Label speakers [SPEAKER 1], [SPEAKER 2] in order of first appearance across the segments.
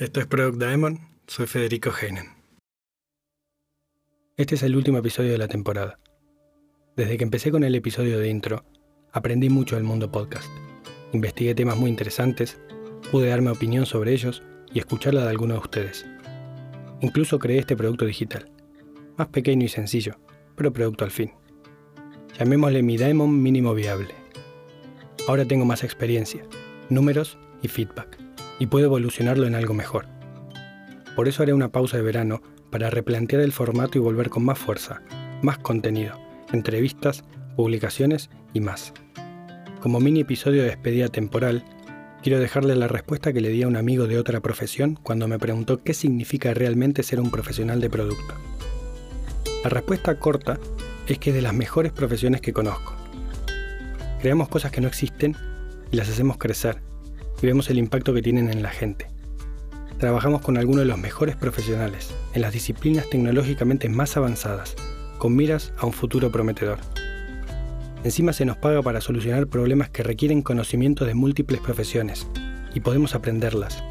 [SPEAKER 1] Esto es Product Diamond, soy Federico Heinen.
[SPEAKER 2] Este es el último episodio de la temporada. Desde que empecé con el episodio de intro, aprendí mucho del mundo podcast. Investigué temas muy interesantes, pude darme opinión sobre ellos y escucharla de algunos de ustedes. Incluso creé este producto digital, más pequeño y sencillo, pero producto al fin. Llamémosle mi Diamond mínimo viable. Ahora tengo más experiencia, números y feedback y puedo evolucionarlo en algo mejor. Por eso haré una pausa de verano para replantear el formato y volver con más fuerza, más contenido, entrevistas, publicaciones y más. Como mini episodio de despedida temporal, quiero dejarle la respuesta que le di a un amigo de otra profesión cuando me preguntó qué significa realmente ser un profesional de producto. La respuesta corta es que es de las mejores profesiones que conozco. Creamos cosas que no existen y las hacemos crecer, y vemos el impacto que tienen en la gente. Trabajamos con algunos de los mejores profesionales en las disciplinas tecnológicamente más avanzadas, con miras a un futuro prometedor. Encima se nos paga para solucionar problemas que requieren conocimiento de múltiples profesiones, y podemos aprenderlas.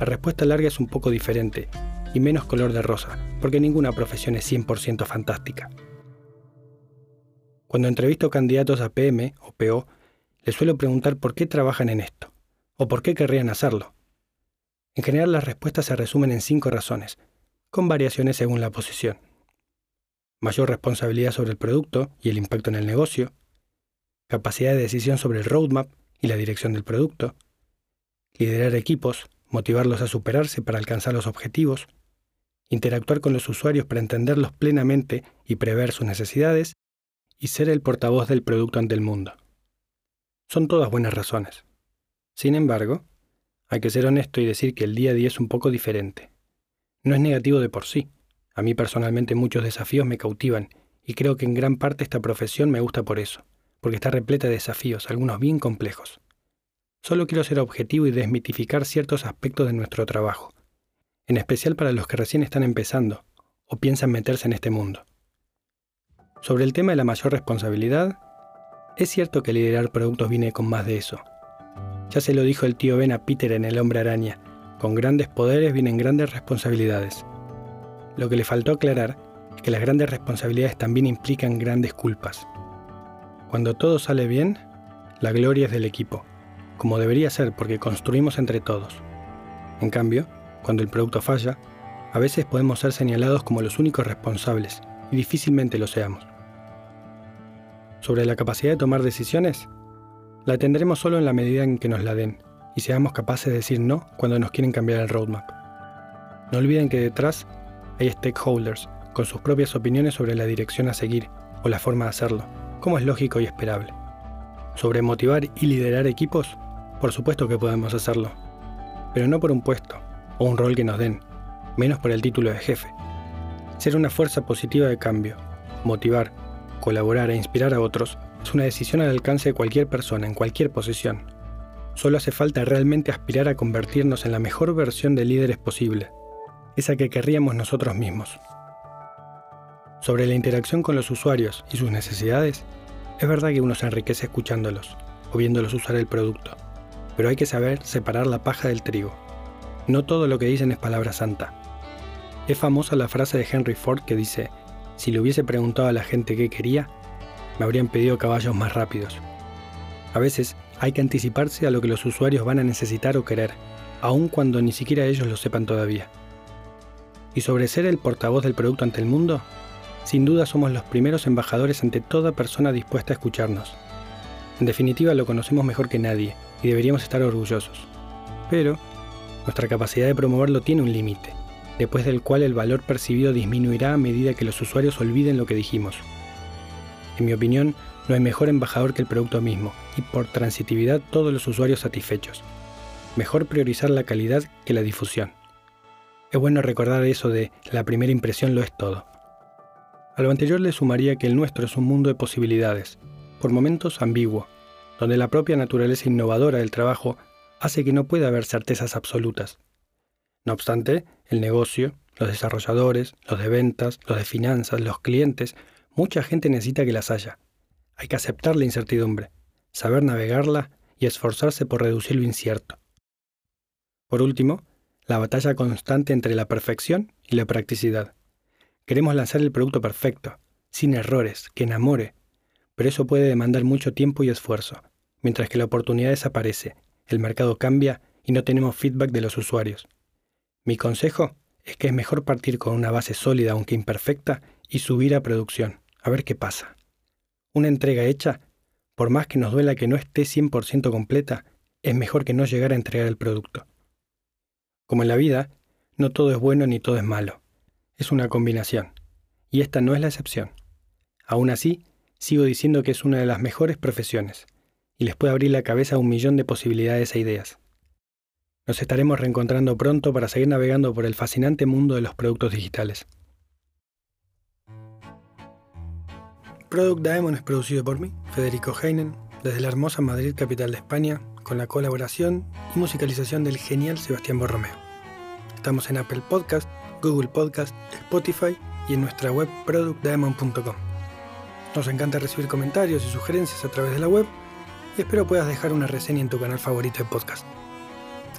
[SPEAKER 2] La respuesta larga es un poco diferente, y menos color de rosa, porque ninguna profesión es 100% fantástica. Cuando entrevisto candidatos a PM o PO, les suelo preguntar por qué trabajan en esto, o por qué querrían hacerlo. En general las respuestas se resumen en cinco razones, con variaciones según la posición. Mayor responsabilidad sobre el producto y el impacto en el negocio, capacidad de decisión sobre el roadmap y la dirección del producto, liderar equipos, motivarlos a superarse para alcanzar los objetivos, interactuar con los usuarios para entenderlos plenamente y prever sus necesidades, y ser el portavoz del producto ante el mundo. Son todas buenas razones. Sin embargo, hay que ser honesto y decir que el día a día es un poco diferente. No es negativo de por sí. A mí personalmente muchos desafíos me cautivan y creo que en gran parte esta profesión me gusta por eso, porque está repleta de desafíos, algunos bien complejos. Solo quiero ser objetivo y desmitificar ciertos aspectos de nuestro trabajo, en especial para los que recién están empezando o piensan meterse en este mundo. Sobre el tema de la mayor responsabilidad, es cierto que liderar productos viene con más de eso. Ya se lo dijo el tío Ben a Peter en El Hombre Araña, con grandes poderes vienen grandes responsabilidades. Lo que le faltó aclarar es que las grandes responsabilidades también implican grandes culpas. Cuando todo sale bien, la gloria es del equipo, como debería ser porque construimos entre todos. En cambio, cuando el producto falla, a veces podemos ser señalados como los únicos responsables y difícilmente lo seamos sobre la capacidad de tomar decisiones, la tendremos solo en la medida en que nos la den y seamos capaces de decir no cuando nos quieren cambiar el roadmap. No olviden que detrás hay stakeholders con sus propias opiniones sobre la dirección a seguir o la forma de hacerlo, como es lógico y esperable. Sobre motivar y liderar equipos, por supuesto que podemos hacerlo, pero no por un puesto o un rol que nos den, menos por el título de jefe. Ser una fuerza positiva de cambio, motivar, colaborar e inspirar a otros es una decisión al alcance de cualquier persona en cualquier posición. Solo hace falta realmente aspirar a convertirnos en la mejor versión de líderes posible, esa que querríamos nosotros mismos. Sobre la interacción con los usuarios y sus necesidades, es verdad que uno se enriquece escuchándolos o viéndolos usar el producto, pero hay que saber separar la paja del trigo. No todo lo que dicen es palabra santa. Es famosa la frase de Henry Ford que dice, si le hubiese preguntado a la gente qué quería, me habrían pedido caballos más rápidos. A veces hay que anticiparse a lo que los usuarios van a necesitar o querer, aun cuando ni siquiera ellos lo sepan todavía. Y sobre ser el portavoz del producto ante el mundo, sin duda somos los primeros embajadores ante toda persona dispuesta a escucharnos. En definitiva lo conocemos mejor que nadie y deberíamos estar orgullosos. Pero nuestra capacidad de promoverlo tiene un límite después del cual el valor percibido disminuirá a medida que los usuarios olviden lo que dijimos. En mi opinión, no hay mejor embajador que el producto mismo, y por transitividad todos los usuarios satisfechos. Mejor priorizar la calidad que la difusión. Es bueno recordar eso de la primera impresión lo es todo. A lo anterior le sumaría que el nuestro es un mundo de posibilidades, por momentos ambiguo, donde la propia naturaleza innovadora del trabajo hace que no pueda haber certezas absolutas. No obstante, el negocio, los desarrolladores, los de ventas, los de finanzas, los clientes, mucha gente necesita que las haya. Hay que aceptar la incertidumbre, saber navegarla y esforzarse por reducir lo incierto. Por último, la batalla constante entre la perfección y la practicidad. Queremos lanzar el producto perfecto, sin errores, que enamore, pero eso puede demandar mucho tiempo y esfuerzo, mientras que la oportunidad desaparece, el mercado cambia y no tenemos feedback de los usuarios. Mi consejo es que es mejor partir con una base sólida aunque imperfecta y subir a producción, a ver qué pasa. Una entrega hecha, por más que nos duela que no esté 100% completa, es mejor que no llegar a entregar el producto. Como en la vida, no todo es bueno ni todo es malo. Es una combinación. Y esta no es la excepción. Aún así, sigo diciendo que es una de las mejores profesiones, y les puede abrir la cabeza a un millón de posibilidades e ideas. Nos estaremos reencontrando pronto para seguir navegando por el fascinante mundo de los productos digitales.
[SPEAKER 1] Product Diamond es producido por mí, Federico Heinen, desde la hermosa Madrid, capital de España, con la colaboración y musicalización del genial Sebastián Borromeo. Estamos en Apple Podcast, Google Podcast, Spotify y en nuestra web productdiamond.com. Nos encanta recibir comentarios y sugerencias a través de la web y espero puedas dejar una reseña en tu canal favorito de podcast.